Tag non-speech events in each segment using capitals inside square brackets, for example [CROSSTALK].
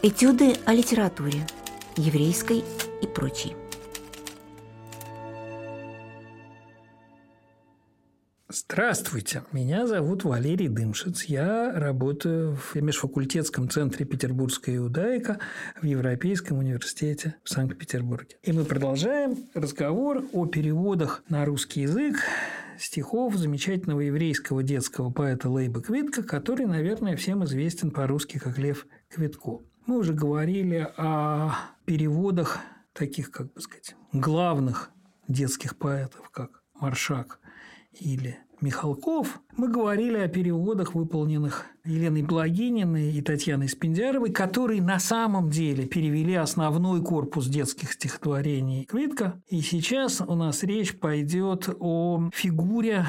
Этюды о литературе, еврейской и прочей. Здравствуйте, меня зовут Валерий Дымшиц. Я работаю в межфакультетском центре «Петербургская иудаика» в Европейском университете в Санкт-Петербурге. И мы продолжаем разговор о переводах на русский язык стихов замечательного еврейского детского поэта Лейба Квитка, который, наверное, всем известен по-русски как Лев Квитко. Мы уже говорили о переводах таких, как бы сказать, главных детских поэтов, как Маршак или Михалков, мы говорили о переводах, выполненных Еленой Благининой и Татьяной Спиндяровой, которые на самом деле перевели основной корпус детских стихотворений Квитка. И сейчас у нас речь пойдет о фигуре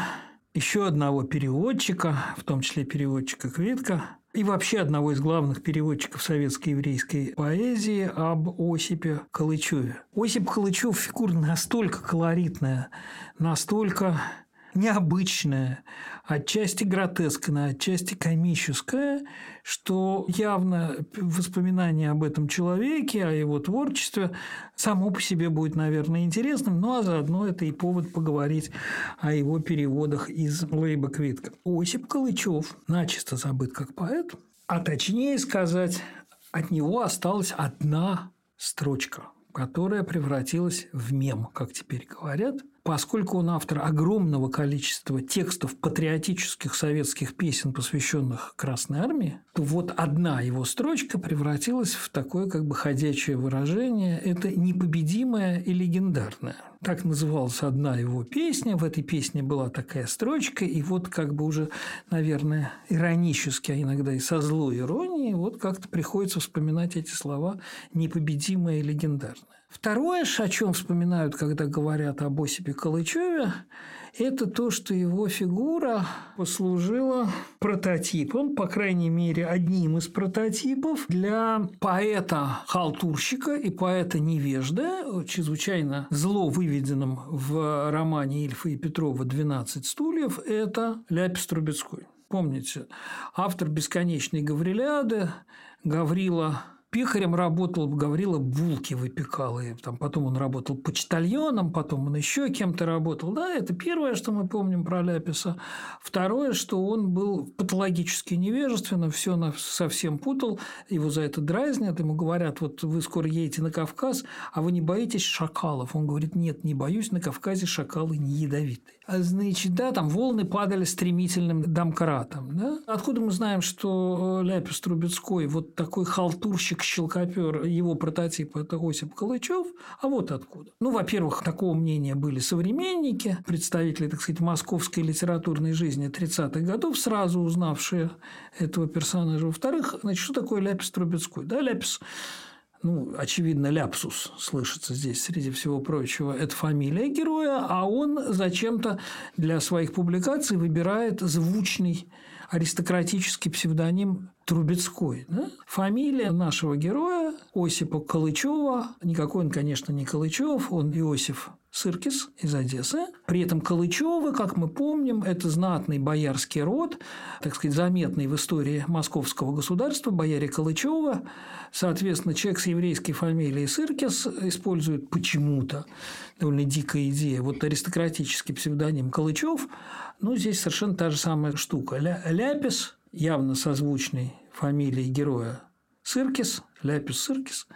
еще одного переводчика, в том числе переводчика Квитка, и вообще одного из главных переводчиков советской еврейской поэзии об Осипе Калычеве. Осип Калычев – фигура настолько колоритная, настолько необычная, отчасти гротескная, отчасти комическая, что явно воспоминание об этом человеке, о его творчестве само по себе будет, наверное, интересным, ну а заодно это и повод поговорить о его переводах из Лейба Квитка. Осип Калычев начисто забыт как поэт, а точнее сказать, от него осталась одна строчка, которая превратилась в мем, как теперь говорят – поскольку он автор огромного количества текстов патриотических советских песен, посвященных Красной Армии, то вот одна его строчка превратилась в такое как бы ходячее выражение. Это непобедимое и легендарное. Так называлась одна его песня. В этой песне была такая строчка. И вот как бы уже, наверное, иронически, а иногда и со злой иронией, вот как-то приходится вспоминать эти слова «непобедимое и легендарное». Второе, о чем вспоминают, когда говорят об Осипе Калычеве, это то, что его фигура послужила прототипом, по крайней мере, одним из прототипов для поэта-халтурщика и поэта-невежда, чрезвычайно зло выведенным в романе Ильфа и Петрова «12 стульев», это Ляпис Трубецкой. Помните, автор «Бесконечной Гавриляды», Гаврила Пихарем работал, Гаврила булки выпекал. И там, потом он работал почтальоном, потом он еще кем-то работал. Да, это первое, что мы помним про Ляписа. Второе, что он был патологически невежественным, все совсем путал, его за это дразнят, ему говорят, вот вы скоро едете на Кавказ, а вы не боитесь шакалов? Он говорит, нет, не боюсь, на Кавказе шакалы не ядовитые. А значит, да, там волны падали стремительным домкратом. Да? Откуда мы знаем, что э, Ляпис Трубецкой вот такой халтурщик мальчик-щелкопер, его прототип – это Осип Калычев. А вот откуда. Ну, во-первых, такого мнения были современники, представители, так сказать, московской литературной жизни 30-х годов, сразу узнавшие этого персонажа. Во-вторых, значит, что такое Ляпис Трубецкой? Да, Ляпис ну, очевидно, ляпсус слышится здесь среди всего прочего, это фамилия героя, а он зачем-то для своих публикаций выбирает звучный аристократический псевдоним Трубецкой. Да? Фамилия нашего героя Осипа Калычева. Никакой он, конечно, не Калычев, он Иосиф Сыркис из Одессы. При этом Калычевы, как мы помним, это знатный боярский род, так сказать, заметный в истории московского государства, бояре Калычева. Соответственно, человек с еврейской фамилией Сыркис использует почему-то довольно дикая идея. Вот аристократический псевдоним Калычев, ну, здесь совершенно та же самая штука. Ля Ляпис, явно созвучный фамилии героя Сыркис, Ляпис Сыркис,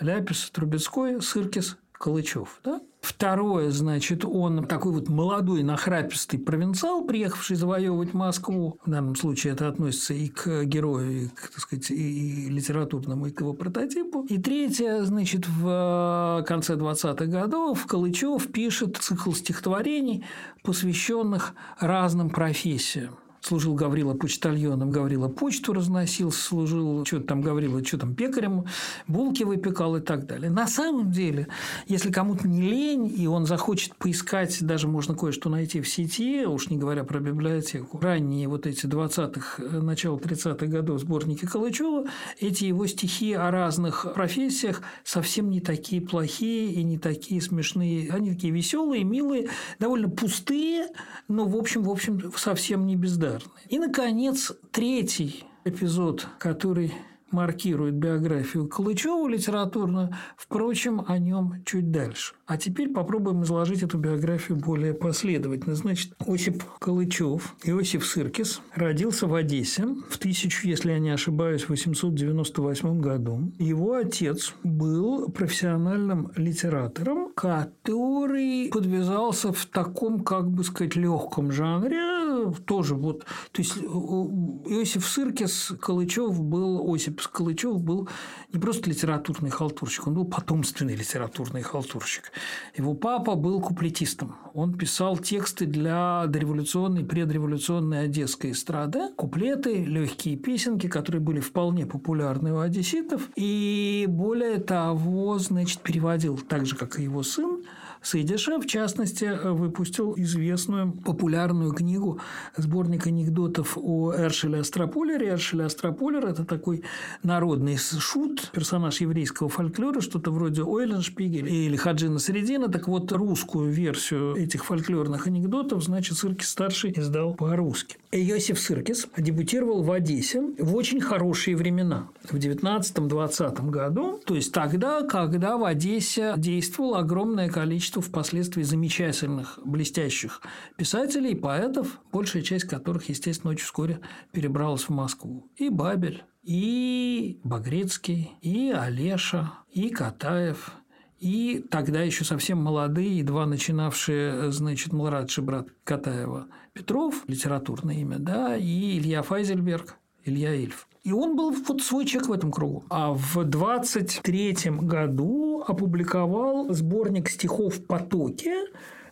Ляпис Трубецкой, Сыркис Калычев. Да? Второе, значит, он такой вот молодой, нахрапистый провинциал, приехавший завоевывать Москву. В данном случае это относится и к герою, и, к, так сказать, и литературному, и к его прототипу. И третье, значит, в конце 20-х годов Калычев пишет цикл стихотворений, посвященных разным профессиям служил Гаврила почтальоном, Гаврила почту разносил, служил, что там Гаврила, что там пекарем, булки выпекал и так далее. На самом деле, если кому-то не лень, и он захочет поискать, даже можно кое-что найти в сети, уж не говоря про библиотеку, ранние вот эти 20-х, начало 30-х годов сборники Калычева, эти его стихи о разных профессиях совсем не такие плохие и не такие смешные. Они такие веселые, милые, довольно пустые, но, в общем, в общем, совсем не бездарные популярны. И, наконец, третий эпизод, который маркирует биографию Калычева литературную, впрочем, о нем чуть дальше. А теперь попробуем изложить эту биографию более последовательно. Значит, Осип Калычев, Иосиф Сыркис, родился в Одессе в 1000, если я не ошибаюсь, 898 году. Его отец был профессиональным литератором, который подвязался в таком, как бы сказать, легком жанре, тоже вот, то есть Иосиф Сыркис Калычев был, Осип Калычев был не просто литературный халтурщик, он был потомственный литературный халтурщик. Его папа был куплетистом. Он писал тексты для дореволюционной, предреволюционной одесской эстрады, куплеты, легкие песенки, которые были вполне популярны у одесситов. И более того, значит, переводил так же, как и его сын, Сейдиша, в частности, выпустил известную популярную книгу сборник анекдотов о Эршеле Астрополере. Эршель Астрополер – это такой народный шут, персонаж еврейского фольклора, что-то вроде Ойленшпигеля или Хаджина Средина. Так вот, русскую версию этих фольклорных анекдотов, значит, Сыркис-старший издал по-русски. Иосиф Сыркис дебютировал в Одессе в очень хорошие времена. В 19-20 году, то есть тогда, когда в Одессе действовало огромное количество впоследствии замечательных, блестящих писателей, поэтов, большая часть которых, естественно, очень вскоре перебралась в Москву. И Бабель, и Багрицкий, и Олеша, и Катаев, и тогда еще совсем молодые, едва начинавшие, значит, младший брат Катаева Петров, литературное имя, да, и Илья Файзельберг, Илья Ильф. И он был вот свой человек в этом кругу. А в 23 году опубликовал сборник стихов «Потоки»,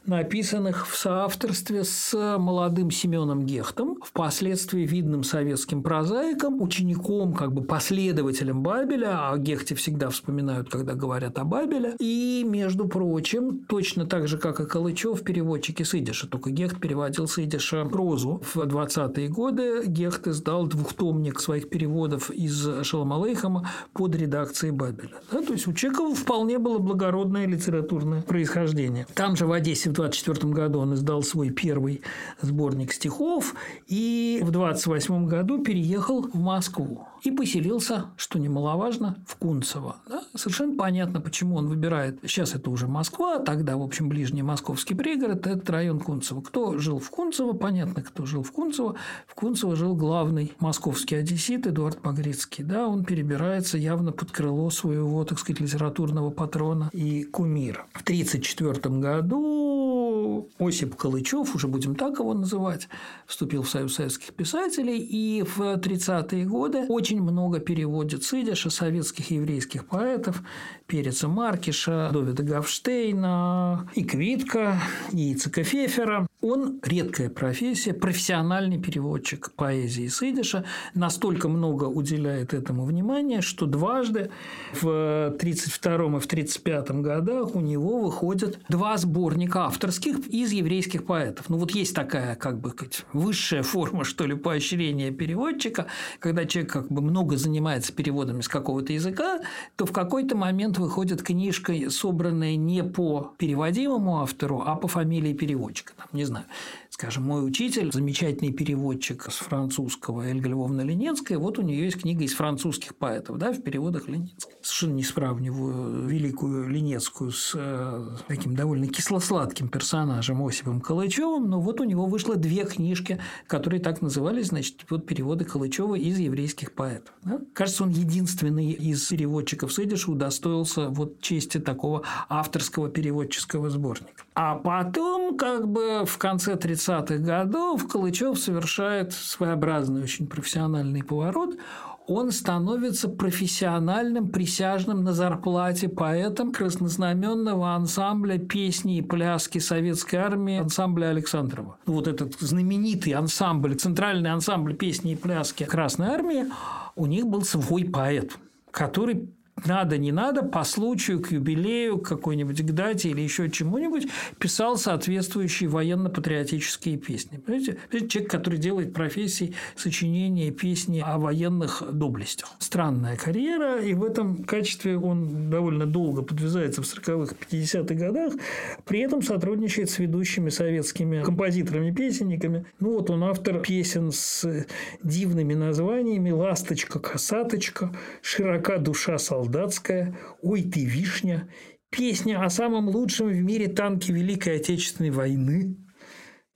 написанных в соавторстве с молодым Семеном Гехтом, впоследствии видным советским прозаиком, учеником, как бы последователем Бабеля, а Гехте всегда вспоминают, когда говорят о Бабеле. И, между прочим, точно так же, как и Калычев, переводчики с идиша, только Гехт переводил с идиша прозу. В 20-е годы Гехт издал двухтомник своих переводов из Шаламалейхама под редакцией Бабеля. Да? То есть у Чекова вполне было благородное литературное происхождение. Там же в Одессе в 24 году он издал свой первый сборник стихов и в 28 году переехал в Москву и поселился, что немаловажно, в Кунцево. Да? Совершенно понятно, почему он выбирает. Сейчас это уже Москва, тогда, в общем, ближний московский пригород – это район Кунцево. Кто жил в Кунцево? Понятно, кто жил в Кунцево. В Кунцево жил главный московский одессит Эдуард Погрицкий. Да, он перебирается явно под крыло своего, так сказать, литературного патрона и кумира. В 1934 году Осип Калычев, уже будем так его называть, вступил в Союз советских писателей, и в 30-е годы очень много переводит идиша советских еврейских поэтов, Переца Маркиша, Довида Гавштейна, и Квитка, и Ицека. Он редкая профессия, профессиональный переводчик поэзии с настолько много уделяет этому внимания, что дважды в 1932 и в 1935 годах у него выходят два сборника авторских из еврейских поэтов. Ну, вот есть такая, как бы высшая форма, что ли, поощрения переводчика, когда человек как бы много занимается переводами с какого-то языка, то в какой-то момент выходит книжка, собранная не по переводимому автору, а по фамилии переводчика. Там, не знаю, Скажем, мой учитель, замечательный переводчик с французского Эльга Львовна Ленецкая, вот у нее есть книга из французских поэтов, да, в переводах Ленецкой. Совершенно не сравниваю великую Ленецкую с э, таким довольно кисло-сладким персонажем Осипом Калычевым, но вот у него вышло две книжки, которые так назывались, значит, вот переводы Калычева из еврейских поэтов. Да? Кажется, он единственный из переводчиков с идиша удостоился вот чести такого авторского переводческого сборника. А потом, как бы в конце 30-х годов, Калычев совершает своеобразный очень профессиональный поворот. Он становится профессиональным присяжным на зарплате поэтом краснознаменного ансамбля песни и пляски советской армии ансамбля Александрова. Вот этот знаменитый ансамбль, центральный ансамбль песни и пляски Красной армии, у них был свой поэт, который надо, не надо, по случаю, к юбилею, к какой-нибудь к дате или еще чему-нибудь писал соответствующие военно-патриотические песни. Понимаете? Человек, который делает профессии сочинения песни о военных доблестях. Странная карьера, и в этом качестве он довольно долго подвязается в 40-х, 50-х годах, при этом сотрудничает с ведущими советскими композиторами-песенниками. Ну, вот он автор песен с дивными названиями «Ласточка, косаточка», «Широка душа солдатская», «Ой ты, вишня», песня о самом лучшем в мире танке Великой Отечественной войны,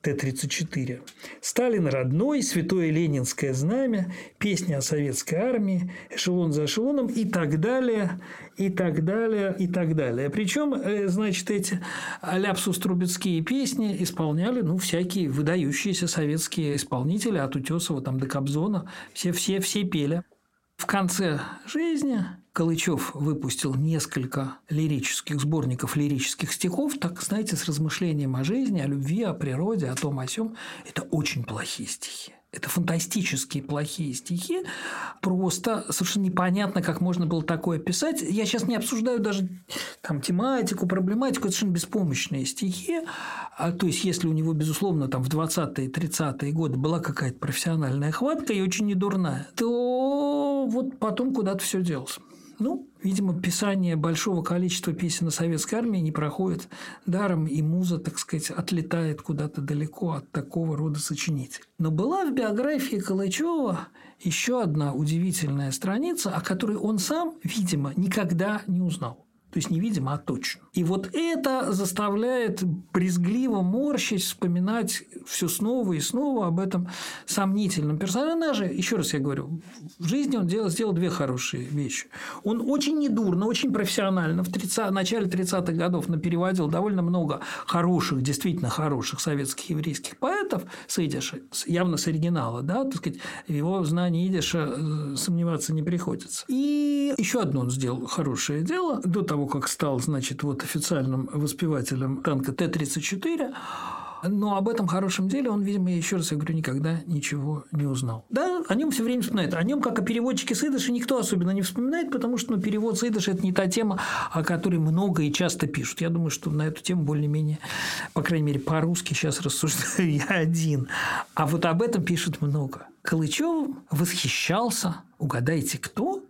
Т-34. Сталин родной, святое ленинское знамя, песня о советской армии, эшелон за эшелоном и так далее, и так далее, и так далее. Причем, э, значит, эти ляпсус-трубецкие песни исполняли, ну, всякие выдающиеся советские исполнители от Утесова там до Кобзона. Все, все, все пели. В конце жизни Калычев выпустил несколько лирических сборников лирических стихов, так, знаете, с размышлением о жизни, о любви, о природе, о том, о сём. Это очень плохие стихи. Это фантастические плохие стихи. Просто совершенно непонятно, как можно было такое писать. Я сейчас не обсуждаю даже там, тематику, проблематику. Это совершенно беспомощные стихи. А, то есть, если у него, безусловно, там, в 20-е, 30-е годы была какая-то профессиональная хватка и очень недурная, то вот потом куда-то все делось. Ну, видимо, писание большого количества песен о советской армии не проходит даром, и муза, так сказать, отлетает куда-то далеко от такого рода сочинителей. Но была в биографии Калычева еще одна удивительная страница, о которой он сам, видимо, никогда не узнал. То есть невидимо, а точно. И вот это заставляет брезгливо морщить, вспоминать все снова и снова об этом сомнительном персонаже. Еще раз я говорю, в жизни он делал, сделал две хорошие вещи. Он очень недурно, очень профессионально в 30, начале 30-х годов напереводил довольно много хороших, действительно хороших советских еврейских поэтов с идиша, явно с оригинала, да, так сказать, его знании идиша э, сомневаться не приходится. И еще одно он сделал хорошее дело до того, как стал, значит, вот официальным воспевателем танка Т-34, но об этом хорошем деле он, видимо, еще раз я говорю, никогда ничего не узнал. Да, о нем все время вспоминают. О нем, как о переводчике с никто особенно не вспоминает, потому что ну, перевод с это не та тема, о которой много и часто пишут. Я думаю, что на эту тему более-менее, по крайней мере, по-русски сейчас рассуждаю [LAUGHS] я один. А вот об этом пишут много. Калычев восхищался, угадайте, кто?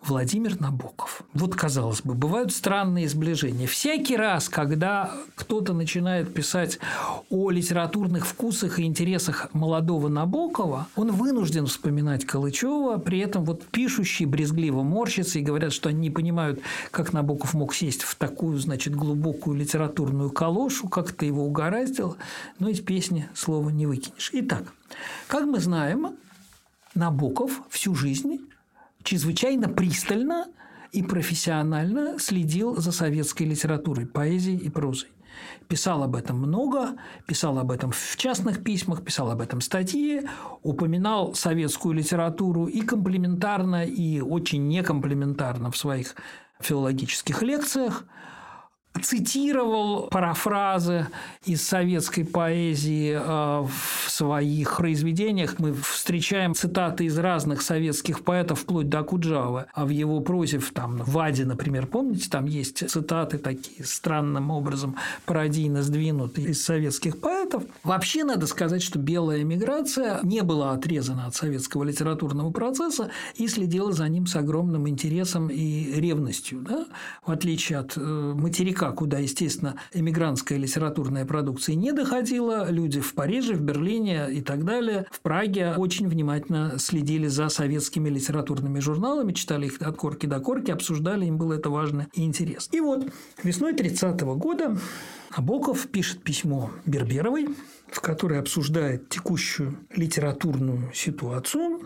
Владимир Набоков. Вот, казалось бы, бывают странные сближения. Всякий раз, когда кто-то начинает писать о литературных вкусах и интересах молодого Набокова, он вынужден вспоминать Калычева, при этом вот пишущие брезгливо морщатся и говорят, что они не понимают, как Набоков мог сесть в такую, значит, глубокую литературную калошу, как то его угораздило, но из песни слова не выкинешь. Итак, как мы знаем, Набоков всю жизнь чрезвычайно пристально и профессионально следил за советской литературой, поэзией и прозой. Писал об этом много, писал об этом в частных письмах, писал об этом статьи, упоминал советскую литературу и комплементарно, и очень некомплементарно в своих филологических лекциях – цитировал парафразы из советской поэзии э, в своих произведениях. Мы встречаем цитаты из разных советских поэтов, вплоть до Куджавы. А в его прозе, там, в Ваде, например, помните, там есть цитаты такие странным образом пародийно сдвинутые из советских поэтов. Вообще, надо сказать, что белая эмиграция не была отрезана от советского литературного процесса и следила за ним с огромным интересом и ревностью. Да? В отличие от э, материка куда, естественно, эмигрантская литературная продукция не доходила, люди в Париже, в Берлине и так далее, в Праге очень внимательно следили за советскими литературными журналами, читали их от корки до корки, обсуждали, им было это важно и интересно. И вот весной 30 -го года Набоков пишет письмо Берберовой, в которой обсуждает текущую литературную ситуацию,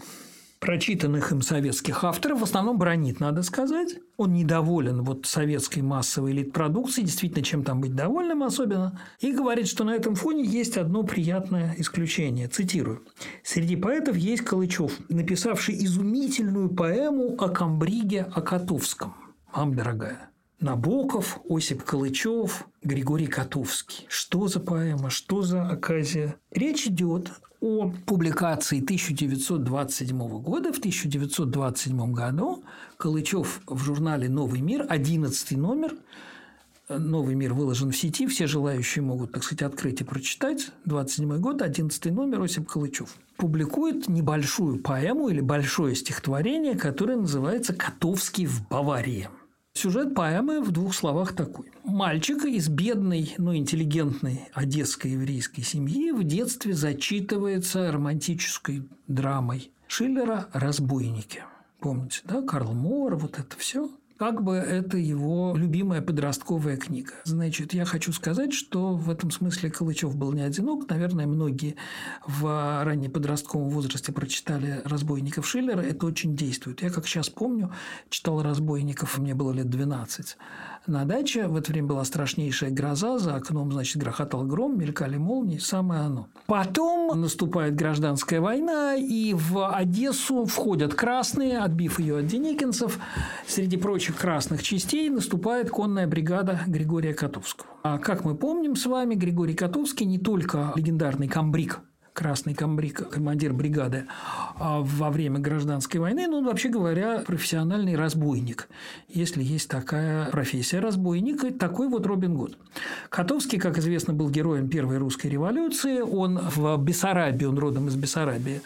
прочитанных им советских авторов, в основном бронит, надо сказать. Он недоволен вот советской массовой элит-продукцией, действительно, чем там быть довольным особенно, и говорит, что на этом фоне есть одно приятное исключение. Цитирую. «Среди поэтов есть Калычев, написавший изумительную поэму о Камбриге Акатовском. Мам, дорогая, Набоков, Осип Калычев, Григорий Котовский. Что за поэма, что за оказия? Речь идет о публикации 1927 года. В 1927 году Калычев в журнале «Новый мир», 11 номер, «Новый мир» выложен в сети, все желающие могут, так сказать, открыть и прочитать. 27 год, 11 номер, Осип Калычев. Публикует небольшую поэму или большое стихотворение, которое называется «Котовский в Баварии». Сюжет поэмы в двух словах такой. Мальчик из бедной, но интеллигентной одесской еврейской семьи в детстве зачитывается романтической драмой Шиллера «Разбойники». Помните, да? Карл Мор, вот это все как бы это его любимая подростковая книга. Значит, я хочу сказать, что в этом смысле Калычев был не одинок. Наверное, многие в раннем подростковом возрасте прочитали «Разбойников» Шиллера. Это очень действует. Я, как сейчас помню, читал «Разбойников», мне было лет 12 на даче. В это время была страшнейшая гроза, за окном, значит, грохотал гром, мелькали молнии, самое оно. Потом наступает гражданская война, и в Одессу входят красные, отбив ее от деникинцев. Среди прочих красных частей наступает конная бригада Григория Котовского. А как мы помним с вами, Григорий Котовский не только легендарный комбриг красный комбриг, командир бригады а во время гражданской войны, ну, вообще говоря, профессиональный разбойник, если есть такая профессия разбойника, такой вот Робин Гуд. Котовский, как известно, был героем Первой русской революции, он в Бессарабии, он родом из Бессарабии,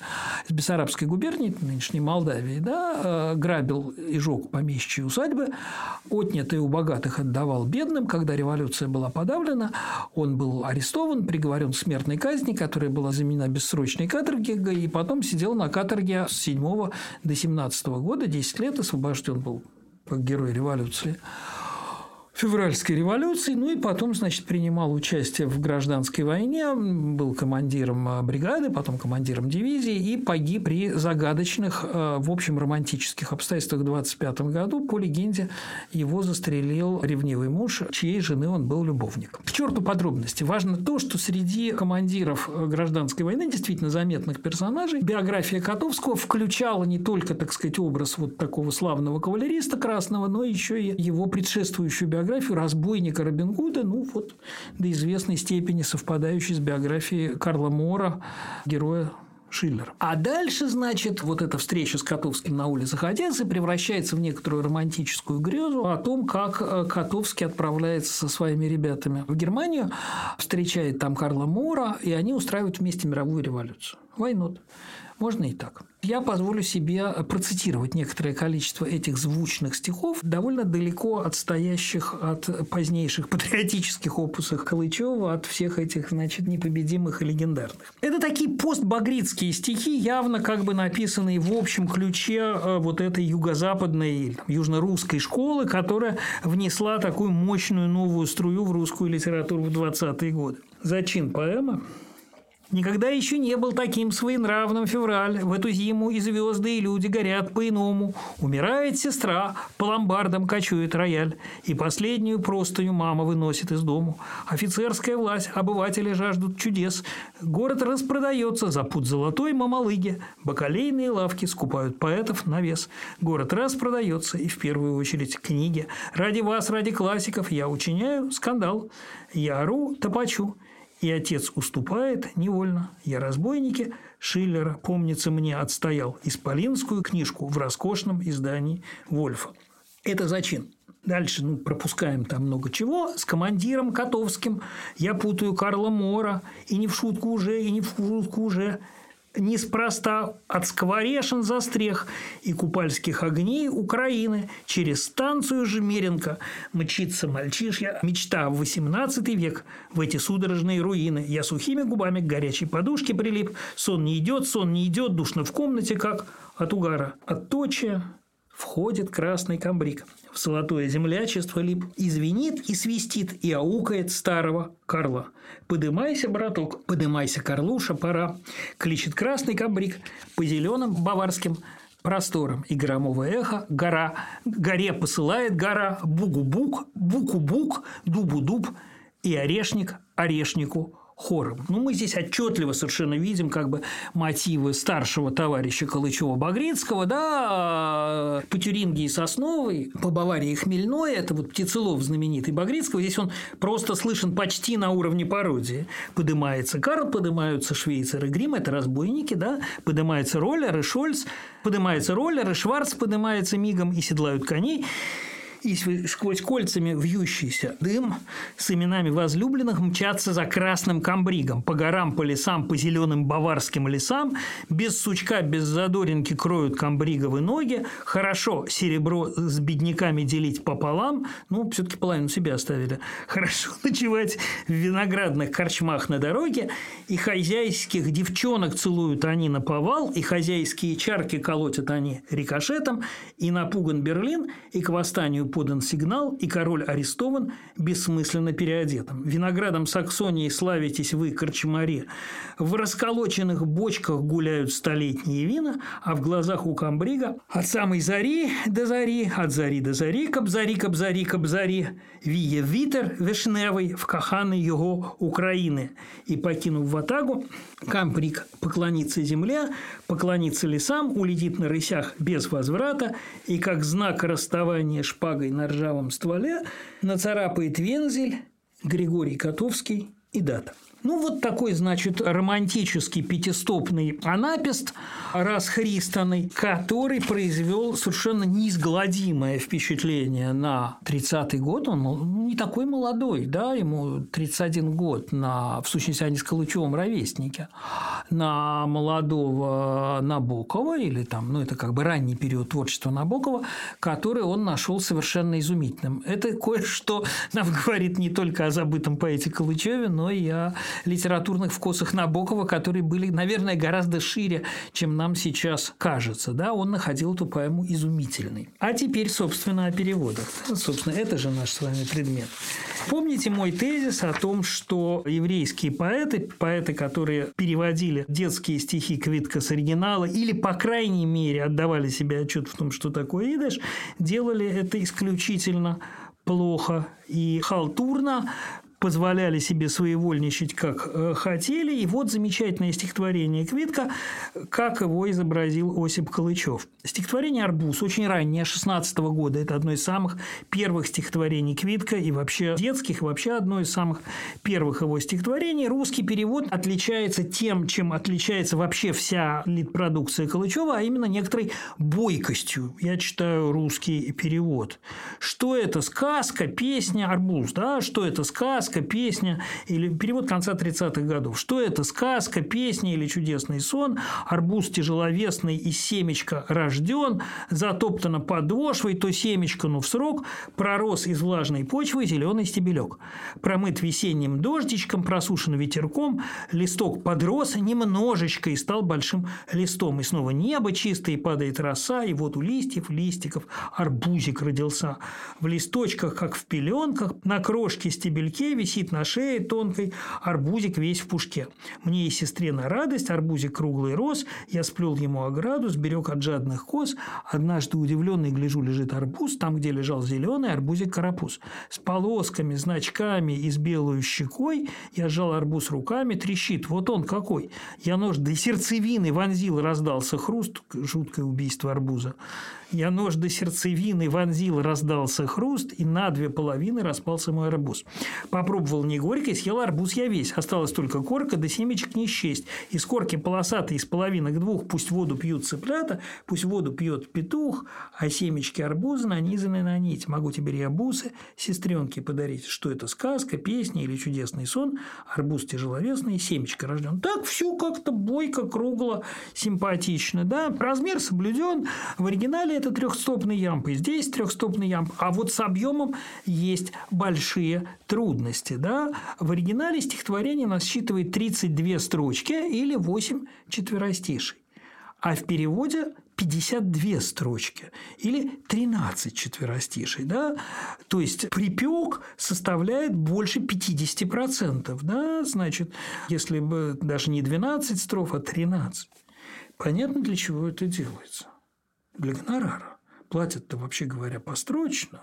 из Бессарабской губернии, нынешней Молдавии, да, э, грабил и жег помещичьи усадьбы, отнятые у богатых отдавал бедным, когда революция была подавлена, он был арестован, приговорен к смертной казни, которая была заменена на бессрочной каторге, и потом сидел на каторге с 7 до 17 года, 10 лет освобожден был как герой революции февральской революции, ну и потом, значит, принимал участие в гражданской войне, был командиром а, бригады, потом командиром дивизии и погиб при загадочных, а, в общем, романтических обстоятельствах в 25 году. По легенде, его застрелил ревнивый муж, чьей жены он был любовник. К черту подробности. Важно то, что среди командиров а, гражданской войны, действительно заметных персонажей, биография Котовского включала не только, так сказать, образ вот такого славного кавалериста красного, но еще и его предшествующую биографию биографию разбойника Робин Гуда, ну вот до известной степени совпадающей с биографией Карла Мора, героя Шиллер. А дальше, значит, вот эта встреча с Котовским на улицах Одессы превращается в некоторую романтическую грезу о том, как э, Котовский отправляется со своими ребятами в Германию, встречает там Карла Мора, и они устраивают вместе мировую революцию. Войнот. Можно и так. Я позволю себе процитировать некоторое количество этих звучных стихов, довольно далеко отстоящих от позднейших [LAUGHS] патриотических опусов Калычева, от всех этих, значит, непобедимых и легендарных. Это такие постбагритские стихи, явно как бы написанные в общем ключе э, вот этой юго-западной, южно-русской школы, которая внесла такую мощную новую струю в русскую литературу в 20-е годы. Зачин поэма Никогда еще не был таким своенравным февраль. В эту зиму и звезды, и люди горят по-иному. Умирает сестра, по ломбардам кочует рояль. И последнюю простую мама выносит из дому. Офицерская власть, обыватели жаждут чудес. Город распродается за путь золотой мамалыги. Бакалейные лавки скупают поэтов на вес. Город распродается, и в первую очередь книги. Ради вас, ради классиков я учиняю скандал. Я ору, топачу и отец уступает невольно. Я разбойники Шиллера, помнится мне, отстоял исполинскую книжку в роскошном издании Вольфа. Это зачин. Дальше ну, пропускаем там много чего. С командиром Котовским я путаю Карла Мора. И не в шутку уже, и не в шутку уже неспроста от скворешин застрех и купальских огней Украины через станцию Жемеренко мчится мальчишья мечта в XVIII век в эти судорожные руины. Я сухими губами к горячей подушке прилип, сон не идет, сон не идет, душно в комнате, как от угара. От точия входит красный камбрик. В золотое землячество лип, извинит и свистит, и аукает старого Карла. «Подымайся, браток, подымайся, Карлуша, пора!» Кличет красный камбрик по зеленым баварским просторам, и громовое эхо гора, горе посылает гора, бугу-бук, буку-бук, дубу-дуб, и орешник орешнику хором. Ну, мы здесь отчетливо совершенно видим как бы мотивы старшего товарища Калычева-Багрицкого, да, по Тюринге и Сосновой, по Баварии и Хмельной, это вот Птицелов знаменитый Багрицкого, здесь он просто слышен почти на уровне пародии. Подымается Карл, поднимаются Швейцар и Грим, это разбойники, да, поднимается Роллер и Шольц, поднимается Роллер и Шварц поднимается мигом и седлают коней и сквозь кольцами вьющийся дым с именами возлюбленных мчатся за красным камбригом, по горам, по лесам, по зеленым баварским лесам, без сучка, без задоринки кроют камбриговы ноги, хорошо серебро с бедняками делить пополам, ну, все таки половину себе оставили, хорошо ночевать в виноградных корчмах на дороге, и хозяйских девчонок целуют они на повал, и хозяйские чарки колотят они рикошетом, и напуган Берлин, и к восстанию подан сигнал, и король арестован бессмысленно переодетым. Виноградом Саксонии славитесь вы, корчмари. В расколоченных бочках гуляют столетние вина, а в глазах у камбрига от самой зари до зари, от зари до зари, кобзари, кобзари, кобзари, вие витер вишневий в каханы его Украины. И, покинув ватагу, камбриг поклонится земле, поклонится лесам, улетит на рысях без возврата, и как знак расставания шпагой бумагой на ржавом стволе нацарапает вензель Григорий Котовский и дата. Ну, вот такой, значит, романтический пятистопный анапест, расхристанный, который произвел совершенно неизгладимое впечатление на 30-й год. Он не такой молодой, да, ему 31 год, на, в сущности, они с Калычевым ровесники, на молодого Набокова, или там, ну, это как бы ранний период творчества Набокова, который он нашел совершенно изумительным. Это кое-что нам [LAUGHS] говорит не только о забытом поэте Калычеве, но и о литературных вкусах Набокова, которые были, наверное, гораздо шире, чем нам сейчас кажется. Да, он находил эту поэму изумительной. А теперь, собственно, о переводах. Собственно, это же наш с вами предмет. Помните мой тезис о том, что еврейские поэты, поэты, которые переводили детские стихи Квитка с оригинала или, по крайней мере, отдавали себе отчет в том, что такое идыш, делали это исключительно плохо и халтурно, позволяли себе своевольничать, как э, хотели. И вот замечательное стихотворение Квитка, как его изобразил Осип Калычев. Стихотворение «Арбуз» очень раннее, 16 -го года. Это одно из самых первых стихотворений Квитка и вообще детских, и вообще одно из самых первых его стихотворений. Русский перевод отличается тем, чем отличается вообще вся литпродукция Калычева, а именно некоторой бойкостью. Я читаю русский перевод. Что это? Сказка, песня, арбуз. Да? Что это? Сказка, сказка, песня или перевод конца 30-х годов. Что это? Сказка, песня или чудесный сон? Арбуз тяжеловесный и семечко рожден, затоптано подошвой, то семечко, ну в срок, пророс из влажной почвы зеленый стебелек. Промыт весенним дождичком, просушен ветерком, листок подрос немножечко и стал большим листом. И снова небо чистое, падает роса, и вот у листьев, листиков арбузик родился. В листочках, как в пеленках, на крошке стебельке висит на шее тонкой, арбузик весь в пушке. Мне и сестре на радость, арбузик круглый рос, я сплел ему ограду, сберег от жадных коз. Однажды удивленный гляжу, лежит арбуз, там, где лежал зеленый арбузик карапуз. С полосками, значками и с белой щекой я сжал арбуз руками, трещит. Вот он какой. Я нож до сердцевины вонзил, раздался хруст, жуткое убийство арбуза. Я нож до сердцевины вонзил, раздался хруст, и на две половины распался мой арбуз. Попробовал не горький, съел арбуз я весь. Осталась только корка, да семечек не счесть. Из корки полосатой из половинок двух пусть воду пьют цыплята, пусть воду пьет петух, а семечки арбуза нанизаны на нить. Могу тебе рябусы, сестренке подарить. Что это, сказка, песня или чудесный сон? Арбуз тяжеловесный, семечко рожден. Так все как-то бойко, кругло, симпатично. Да? Размер соблюден. В оригинале это трехстопный ямб, и здесь трехстопный ямб, а вот с объемом есть большие трудности. Да? В оригинале стихотворение насчитывает 32 строчки или 8 четверостишей, а в переводе 52 строчки или 13 четверостишей. Да? То есть припек составляет больше 50%. Да? Значит, если бы даже не 12 строф, а 13. Понятно, для чего это делается? для гонорара. Платят-то, вообще говоря, построчно.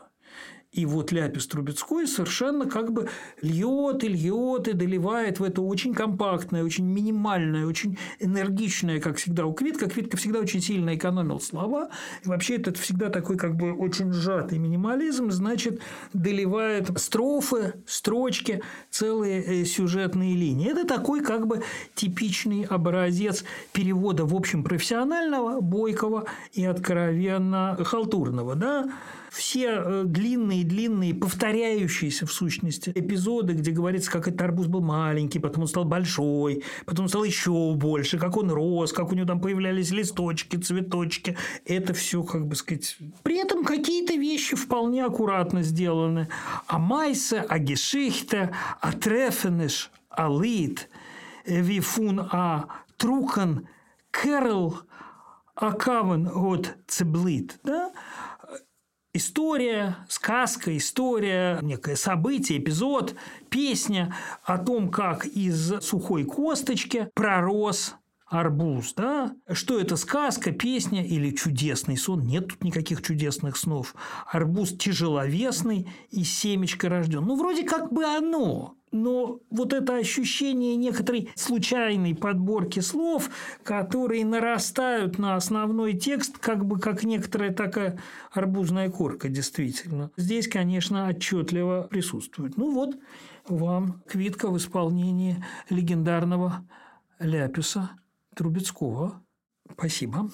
И вот Ляпис Трубецкой совершенно как бы льет и льет и доливает в это очень компактное, очень минимальное, очень энергичное, как всегда у Квитка. Квитка всегда очень сильно экономил слова. И вообще это всегда такой как бы очень сжатый минимализм, значит, доливает строфы, строчки, целые э, сюжетные линии. Это такой как бы типичный образец перевода, в общем, профессионального, бойкого и откровенно халтурного. Да? Все длинные-длинные, э, повторяющиеся в сущности эпизоды, где говорится, как этот арбуз был маленький, потом он стал большой, потом он стал еще больше, как он рос, как у него там появлялись листочки, цветочки. Это все, как бы сказать... При этом какие-то вещи вполне аккуратно сделаны. А Майса, а Гешихта, а Трефенеш, а Лид, Вифун, а Трукан, Кэрол, Акаван от Цеблит, да? История, сказка, история, некое событие, эпизод, песня о том, как из сухой косточки пророс арбуз, да? Что это сказка, песня или чудесный сон? Нет тут никаких чудесных снов. Арбуз тяжеловесный и семечко рожден. Ну, вроде как бы оно но вот это ощущение некоторой случайной подборки слов, которые нарастают на основной текст, как бы как некоторая такая арбузная корка, действительно. Здесь, конечно, отчетливо присутствует. Ну вот вам квитка в исполнении легендарного Ляписа Трубецкого. Спасибо.